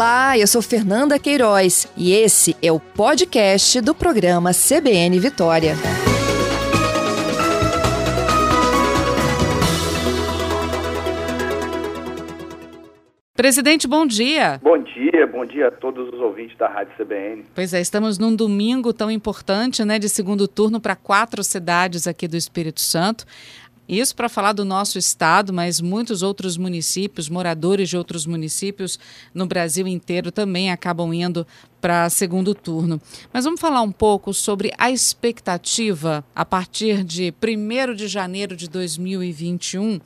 Olá, eu sou Fernanda Queiroz e esse é o podcast do programa CBN Vitória. Presidente, bom dia. Bom dia, bom dia a todos os ouvintes da Rádio CBN. Pois é, estamos num domingo tão importante, né, de segundo turno para quatro cidades aqui do Espírito Santo. Isso para falar do nosso estado, mas muitos outros municípios, moradores de outros municípios no Brasil inteiro também acabam indo para segundo turno. Mas vamos falar um pouco sobre a expectativa a partir de 1 de janeiro de 2021.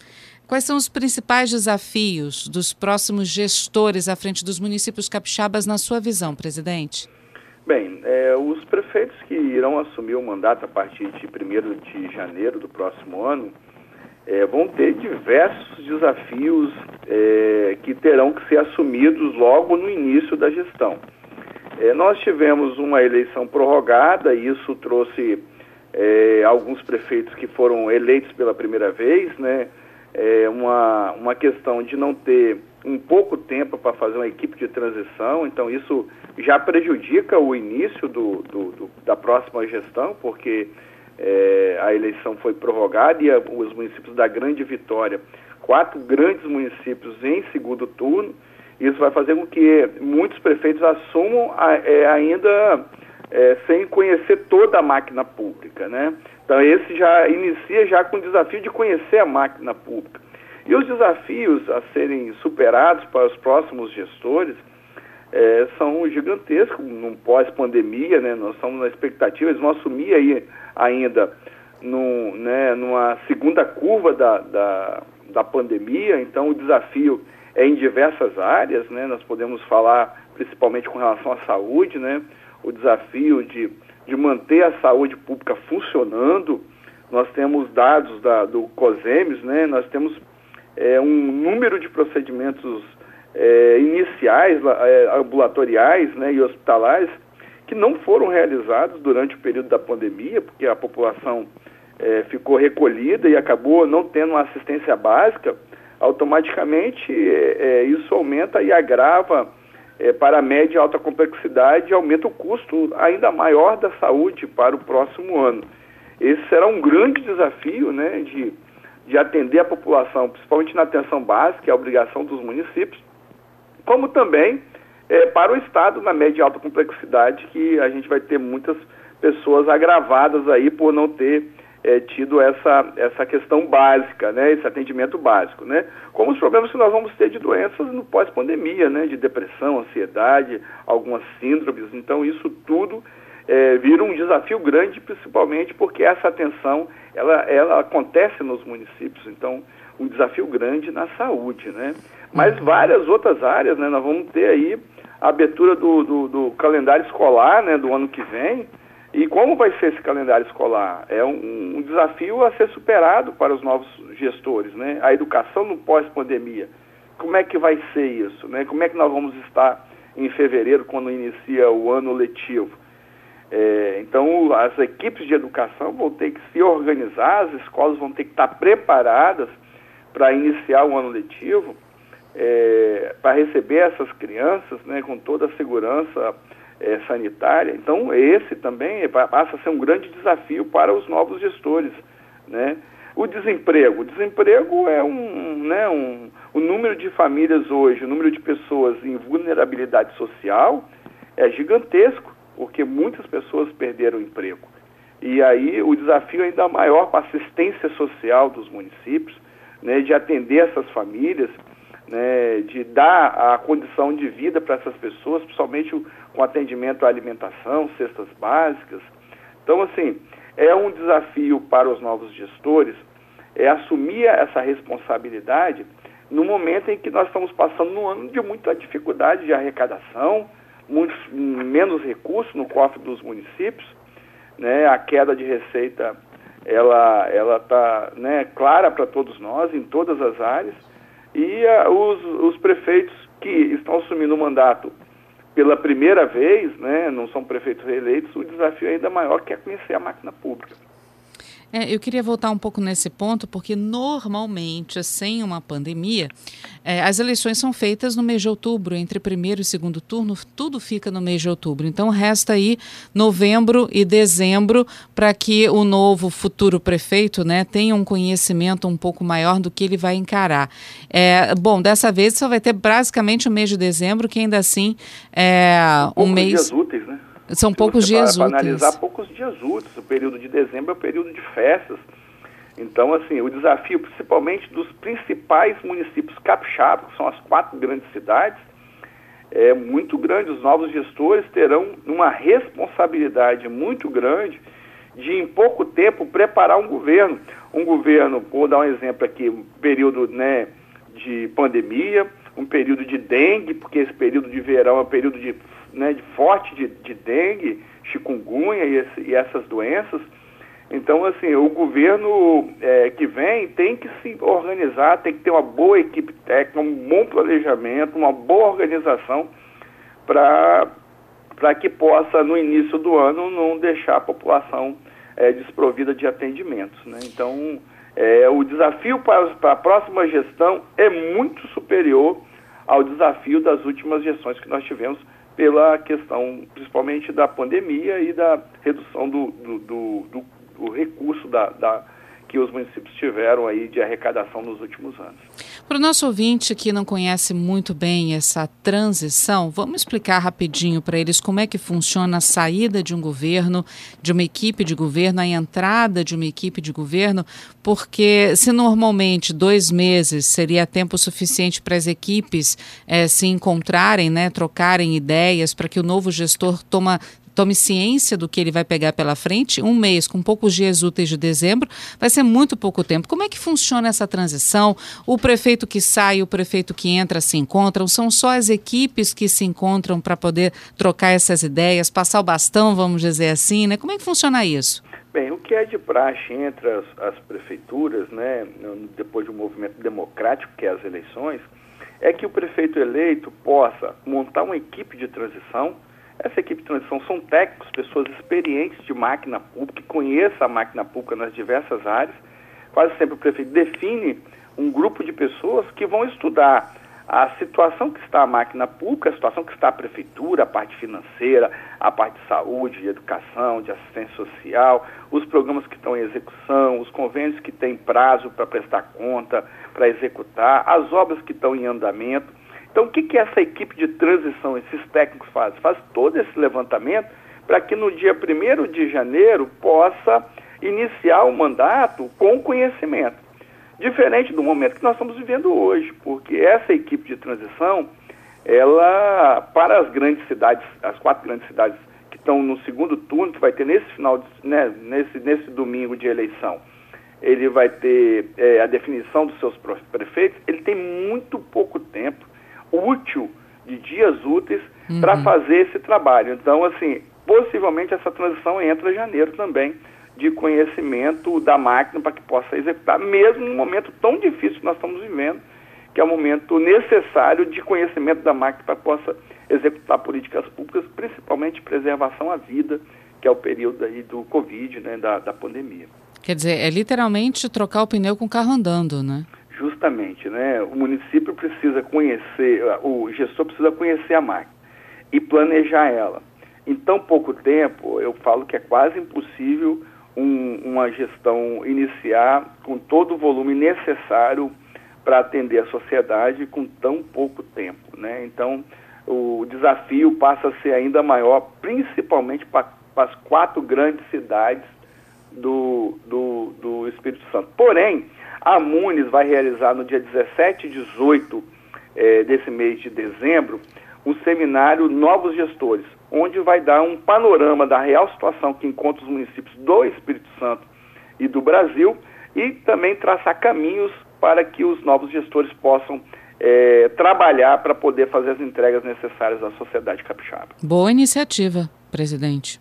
Quais são os principais desafios dos próximos gestores à frente dos municípios capixabas, na sua visão, presidente? Bem, é, os prefeitos que irão assumir o mandato a partir de 1 de janeiro do próximo ano é, vão ter diversos desafios é, que terão que ser assumidos logo no início da gestão. É, nós tivemos uma eleição prorrogada e isso trouxe é, alguns prefeitos que foram eleitos pela primeira vez, né? É, uma, uma questão de não ter um pouco tempo para fazer uma equipe de transição, então isso já prejudica o início do, do, do da próxima gestão, porque é, a eleição foi prorrogada e a, os municípios da Grande Vitória, quatro grandes municípios em segundo turno, isso vai fazer com que muitos prefeitos assumam a, é, ainda é, sem conhecer toda a máquina pública, né? Então esse já inicia já com o desafio de conhecer a máquina pública. E os desafios a serem superados para os próximos gestores é, são gigantescos no pós-pandemia, né? Nós estamos na expectativa, eles vão assumir aí ainda né, numa segunda curva da, da, da pandemia, então o desafio é em diversas áreas, né? Nós podemos falar principalmente com relação à saúde, né? O desafio de, de manter a saúde pública funcionando. Nós temos dados da, do COSEMES, né? Nós temos é, um número de procedimentos é, iniciais, é, ambulatoriais né, e hospitalares que não foram realizados durante o período da pandemia, porque a população é, ficou recolhida e acabou não tendo uma assistência básica, automaticamente é, é, isso aumenta e agrava é, para a média e alta complexidade e aumenta o custo ainda maior da saúde para o próximo ano. Esse será um grande desafio né, de, de atender a população, principalmente na atenção básica, é a obrigação dos municípios, como também é, para o Estado na média e alta complexidade, que a gente vai ter muitas pessoas agravadas aí por não ter é, tido essa, essa questão básica, né, esse atendimento básico, né, como os problemas que nós vamos ter de doenças no pós-pandemia, né, de depressão, ansiedade, algumas síndromes, então isso tudo é, vira um desafio grande, principalmente porque essa atenção, ela, ela acontece nos municípios, então um desafio grande na saúde, né, mas várias outras áreas, né, nós vamos ter aí a abertura do, do, do, calendário escolar né, do ano que vem. E como vai ser esse calendário escolar? É um, um desafio a ser superado para os novos gestores. Né? A educação no pós-pandemia. Como é que vai ser isso? Né? Como é que nós vamos estar em fevereiro, quando inicia o ano letivo? É, então, as equipes de educação vão ter que se organizar, as escolas vão ter que estar preparadas para iniciar o ano letivo é, para receber essas crianças né, com toda a segurança é, sanitária. Então, esse também passa a ser um grande desafio para os novos gestores. Né? O desemprego. O desemprego é um, né, um, o número de famílias hoje, o número de pessoas em vulnerabilidade social é gigantesco, porque muitas pessoas perderam o emprego. E aí o desafio é ainda maior para a assistência social dos municípios, né, de atender essas famílias né, de dar a condição de vida para essas pessoas, principalmente com atendimento à alimentação, cestas básicas. Então, assim, é um desafio para os novos gestores é assumir essa responsabilidade no momento em que nós estamos passando num ano de muita dificuldade de arrecadação, muitos, menos recursos no cofre dos municípios, né, a queda de receita ela ela está né, clara para todos nós em todas as áreas e uh, os, os prefeitos que estão assumindo o mandato pela primeira vez, né, não são prefeitos reeleitos, o desafio é ainda maior que é conhecer a máquina pública. É, eu queria voltar um pouco nesse ponto, porque normalmente, sem uma pandemia, é, as eleições são feitas no mês de outubro, entre primeiro e segundo turno, tudo fica no mês de outubro. Então, resta aí novembro e dezembro para que o novo futuro prefeito né, tenha um conhecimento um pouco maior do que ele vai encarar. É, bom, dessa vez só vai ter basicamente o mês de dezembro, que ainda assim é um mês. Dias úteis? São Se poucos dias úteis. analisar poucos dias úteis. O período de dezembro é o período de festas. Então, assim, o desafio, principalmente dos principais municípios capixabas, que são as quatro grandes cidades, é muito grande. Os novos gestores terão uma responsabilidade muito grande de, em pouco tempo, preparar um governo. Um governo, vou dar um exemplo aqui, um período né, de pandemia, um período de dengue, porque esse período de verão é um período de né, forte de, de dengue, chikungunya e, esse, e, essas doenças. Então, assim, o governo é, que vem tem que se organizar, tem que ter uma boa equipe técnica, um bom planejamento, uma boa organização para que possa, no início do ano, não deixar a população é, desprovida de atendimentos. Né? Então, é, o desafio para, para a próxima gestão é muito superior ao desafio das últimas gestões que nós tivemos pela questão principalmente da pandemia e da redução do, do, do, do, do recurso da, da, que os municípios tiveram aí de arrecadação nos últimos anos. Para o nosso ouvinte que não conhece muito bem essa transição, vamos explicar rapidinho para eles como é que funciona a saída de um governo, de uma equipe de governo, a entrada de uma equipe de governo, porque se normalmente dois meses seria tempo suficiente para as equipes é, se encontrarem, né, trocarem ideias, para que o novo gestor toma, tome ciência do que ele vai pegar pela frente, um mês com poucos dias úteis de dezembro, vai ser muito pouco tempo. Como é que funciona essa transição? O prefeito que sai, o prefeito que entra se encontram? São só as equipes que se encontram para poder trocar essas ideias, passar o bastão, vamos dizer assim, né? Como é que funciona isso? Bem, o que é de praxe entre as, as prefeituras, né, depois de um movimento democrático, que é as eleições, é que o prefeito eleito possa montar uma equipe de transição, essa equipe de transição são técnicos, pessoas experientes de máquina pública, que conheçam a máquina pública nas diversas áreas. Quase sempre o prefeito define um grupo de pessoas que vão estudar a situação que está a máquina pública, a situação que está a prefeitura, a parte financeira, a parte de saúde, de educação, de assistência social, os programas que estão em execução, os convênios que têm prazo para prestar conta, para executar, as obras que estão em andamento. Então, o que, que essa equipe de transição, esses técnicos fazem? Faz todo esse levantamento para que no dia 1 de janeiro possa iniciar o mandato com conhecimento. Diferente do momento que nós estamos vivendo hoje, porque essa equipe de transição, ela, para as grandes cidades, as quatro grandes cidades que estão no segundo turno, que vai ter nesse final, de, né, nesse, nesse domingo de eleição, ele vai ter é, a definição dos seus prefeitos, ele tem muito pouco tempo útil de dias úteis uhum. para fazer esse trabalho. Então, assim, possivelmente essa transição entra em janeiro também de conhecimento da máquina para que possa executar, mesmo num momento tão difícil que nós estamos vivendo, que é o momento necessário de conhecimento da máquina para que possa executar políticas públicas, principalmente preservação à vida, que é o período aí do Covid, né, da, da pandemia. Quer dizer, é literalmente trocar o pneu com o carro andando, né? Justamente, né? O município precisa conhecer, o gestor precisa conhecer a máquina e planejar ela. Em tão pouco tempo, eu falo que é quase impossível um, uma gestão iniciar com todo o volume necessário para atender a sociedade com tão pouco tempo, né? Então, o desafio passa a ser ainda maior, principalmente para as quatro grandes cidades do, do, do Espírito Santo. Porém, a Munes vai realizar no dia 17 e 18 eh, desse mês de dezembro um seminário Novos Gestores, onde vai dar um panorama da real situação que encontra os municípios do Espírito Santo e do Brasil e também traçar caminhos para que os novos gestores possam eh, trabalhar para poder fazer as entregas necessárias à sociedade capixaba. Boa iniciativa, presidente.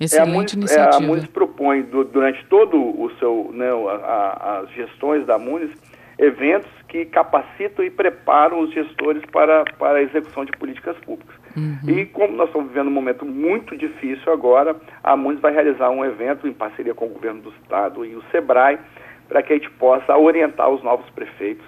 Excelente é, a Munis, iniciativa. É, a Munis propõe, durante todo o seu, né, a, a, as gestões da Munis, eventos que capacitam e preparam os gestores para, para a execução de políticas públicas. Uhum. E como nós estamos vivendo um momento muito difícil agora, a Munis vai realizar um evento em parceria com o governo do estado e o SEBRAE, para que a gente possa orientar os novos prefeitos,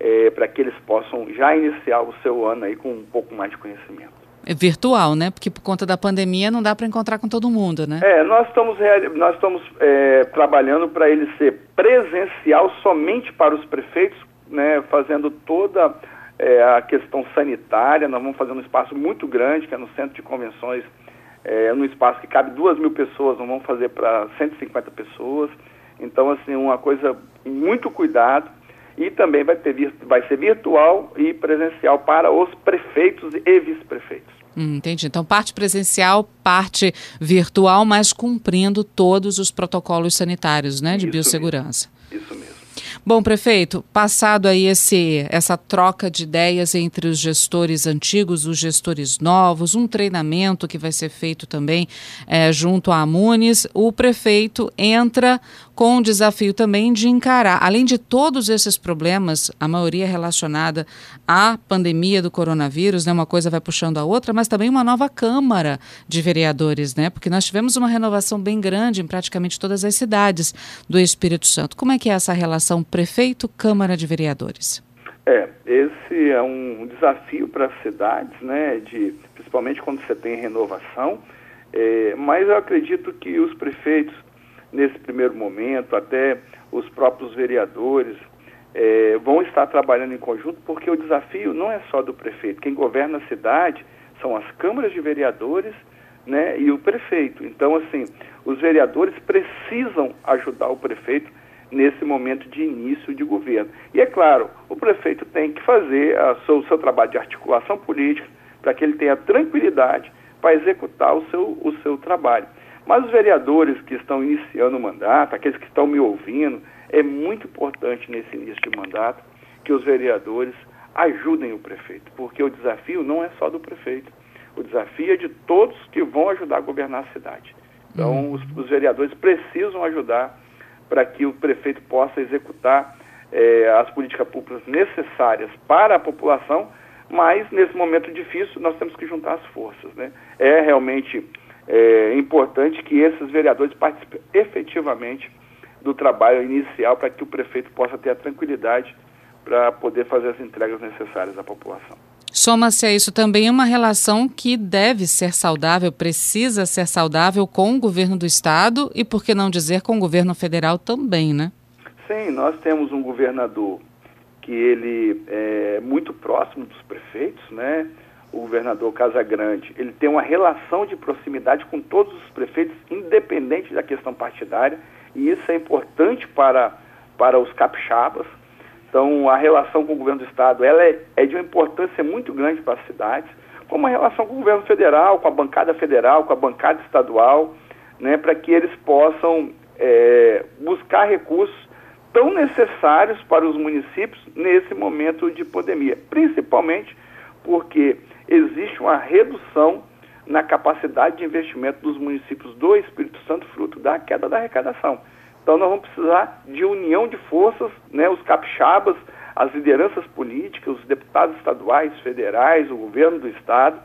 é, para que eles possam já iniciar o seu ano aí com um pouco mais de conhecimento. Virtual, né? Porque por conta da pandemia não dá para encontrar com todo mundo, né? É, nós estamos, nós estamos é, trabalhando para ele ser presencial somente para os prefeitos, né? Fazendo toda é, a questão sanitária. Nós vamos fazer um espaço muito grande, que é no centro de convenções, é, num espaço que cabe duas mil pessoas, nós vamos fazer para 150 pessoas. Então, assim, uma coisa muito cuidado e também vai, ter, vai ser virtual e presencial para os prefeitos e vice-prefeitos. Hum, entendi. Então, parte presencial, parte virtual, mas cumprindo todos os protocolos sanitários né, de Isso biossegurança. Mesmo. Isso mesmo. Bom, prefeito, passado aí esse, essa troca de ideias entre os gestores antigos, os gestores novos, um treinamento que vai ser feito também é, junto à Munes, o prefeito entra com o desafio também de encarar, além de todos esses problemas, a maioria relacionada à pandemia do coronavírus, né, uma coisa vai puxando a outra, mas também uma nova Câmara de Vereadores, né, porque nós tivemos uma renovação bem grande em praticamente todas as cidades do Espírito Santo. Como é que é essa relação prefeito-Câmara de Vereadores? É, esse é um desafio para as cidades, né, de, principalmente quando você tem renovação, é, mas eu acredito que os prefeitos nesse primeiro momento, até os próprios vereadores é, vão estar trabalhando em conjunto, porque o desafio não é só do prefeito. Quem governa a cidade são as câmaras de vereadores né, e o prefeito. Então, assim, os vereadores precisam ajudar o prefeito nesse momento de início de governo. E é claro, o prefeito tem que fazer seu, o seu trabalho de articulação política para que ele tenha tranquilidade para executar o seu, o seu trabalho. Mas os vereadores que estão iniciando o mandato, aqueles que estão me ouvindo, é muito importante nesse início de mandato que os vereadores ajudem o prefeito, porque o desafio não é só do prefeito, o desafio é de todos que vão ajudar a governar a cidade. Então, uhum. os, os vereadores precisam ajudar para que o prefeito possa executar eh, as políticas públicas necessárias para a população, mas nesse momento difícil nós temos que juntar as forças. Né? É realmente é importante que esses vereadores participem efetivamente do trabalho inicial para que o prefeito possa ter a tranquilidade para poder fazer as entregas necessárias à população. Soma-se a isso também uma relação que deve ser saudável, precisa ser saudável com o governo do estado e, por que não dizer, com o governo federal também, né? Sim, nós temos um governador que ele é muito próximo dos prefeitos, né? O governador Casagrande, ele tem uma relação de proximidade com todos os prefeitos, independente da questão partidária, e isso é importante para, para os capixabas. Então, a relação com o governo do Estado ela é, é de uma importância muito grande para as cidades, como a relação com o governo federal, com a bancada federal, com a bancada estadual, né, para que eles possam é, buscar recursos tão necessários para os municípios nesse momento de pandemia, principalmente porque existe uma redução na capacidade de investimento dos municípios do Espírito Santo, fruto da queda da arrecadação. Então nós vamos precisar de união de forças, né, os capixabas, as lideranças políticas, os deputados estaduais, federais, o governo do estado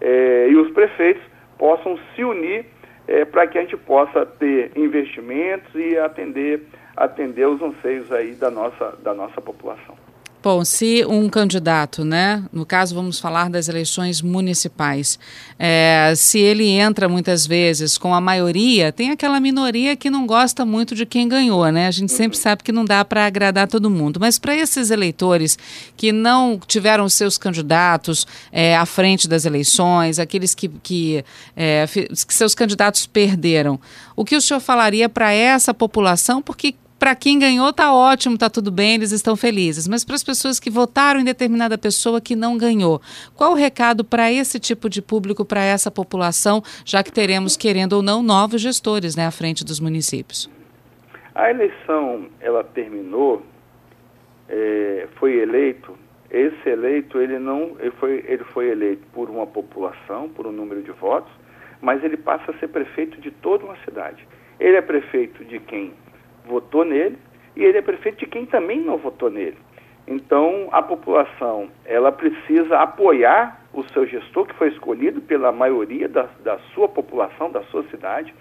eh, e os prefeitos possam se unir eh, para que a gente possa ter investimentos e atender, atender os anseios aí da nossa, da nossa população. Bom, se um candidato, né, no caso vamos falar das eleições municipais, é, se ele entra muitas vezes com a maioria, tem aquela minoria que não gosta muito de quem ganhou, né? A gente sempre uhum. sabe que não dá para agradar todo mundo, mas para esses eleitores que não tiveram seus candidatos é, à frente das eleições, aqueles que, que, é, que seus candidatos perderam, o que o senhor falaria para essa população? Porque para quem ganhou tá ótimo, tá tudo bem, eles estão felizes. Mas para as pessoas que votaram em determinada pessoa que não ganhou, qual o recado para esse tipo de público, para essa população, já que teremos, querendo ou não, novos gestores né, à frente dos municípios? A eleição, ela terminou, é, foi eleito, esse eleito, ele não, ele foi, ele foi eleito por uma população, por um número de votos, mas ele passa a ser prefeito de toda uma cidade. Ele é prefeito de quem votou nele e ele é prefeito de quem também não votou nele. Então, a população, ela precisa apoiar o seu gestor, que foi escolhido pela maioria da, da sua população, da sua cidade,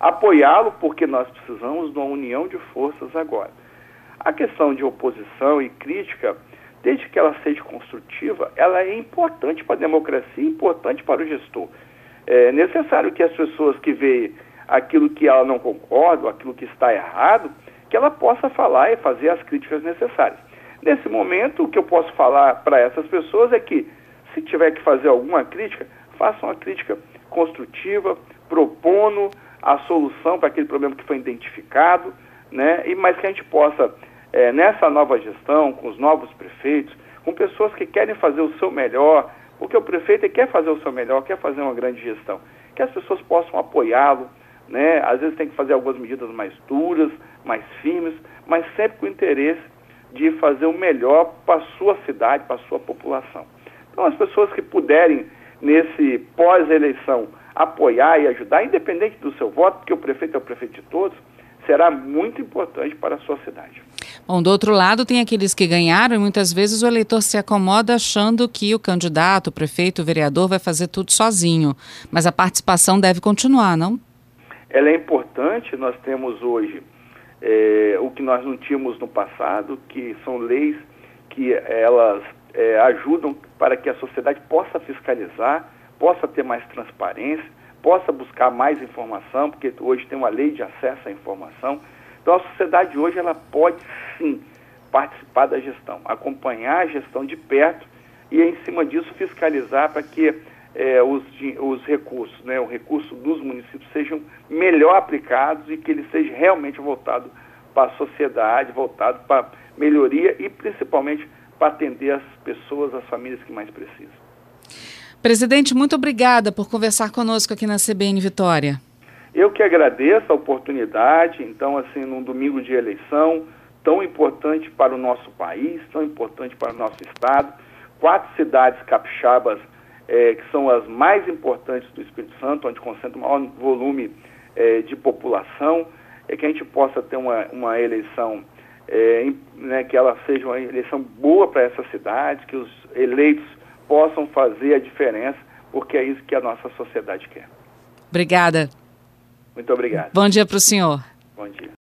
apoiá-lo porque nós precisamos de uma união de forças agora. A questão de oposição e crítica, desde que ela seja construtiva, ela é importante para a democracia, importante para o gestor. É necessário que as pessoas que veem aquilo que ela não concorda, aquilo que está errado, que ela possa falar e fazer as críticas necessárias. Nesse momento, o que eu posso falar para essas pessoas é que, se tiver que fazer alguma crítica, faça uma crítica construtiva, propondo a solução para aquele problema que foi identificado, né? E mas que a gente possa é, nessa nova gestão, com os novos prefeitos, com pessoas que querem fazer o seu melhor, porque o prefeito quer fazer o seu melhor, quer fazer uma grande gestão, que as pessoas possam apoiá-lo, né? Às vezes tem que fazer algumas medidas mais duras, mais firmes, mas sempre com o interesse de fazer o melhor para a sua cidade, para a sua população. Então, as pessoas que puderem, nesse pós-eleição, apoiar e ajudar, independente do seu voto, porque o prefeito é o prefeito de todos, será muito importante para a sua cidade. Bom, do outro lado, tem aqueles que ganharam e muitas vezes o eleitor se acomoda achando que o candidato, o prefeito, o vereador vai fazer tudo sozinho. Mas a participação deve continuar, não? Ela é importante, nós temos hoje é, o que nós não tínhamos no passado, que são leis que elas é, ajudam para que a sociedade possa fiscalizar, possa ter mais transparência, possa buscar mais informação, porque hoje tem uma lei de acesso à informação. Então a sociedade hoje ela pode sim participar da gestão, acompanhar a gestão de perto e em cima disso fiscalizar para que é, os, os recursos, né, o recurso dos municípios sejam melhor aplicados e que ele seja realmente voltado para a sociedade, voltado para melhoria e principalmente para atender as pessoas, as famílias que mais precisam. Presidente, muito obrigada por conversar conosco aqui na CBN Vitória. Eu que agradeço a oportunidade, então, assim, num domingo de eleição, tão importante para o nosso país, tão importante para o nosso estado, quatro cidades capixabas é, que são as mais importantes do Espírito Santo, onde concentra o maior volume é, de população, é que a gente possa ter uma, uma eleição, é, né, que ela seja uma eleição boa para essa cidade, que os eleitos possam fazer a diferença, porque é isso que a nossa sociedade quer. Obrigada. Muito obrigado. Bom dia para o senhor. Bom dia.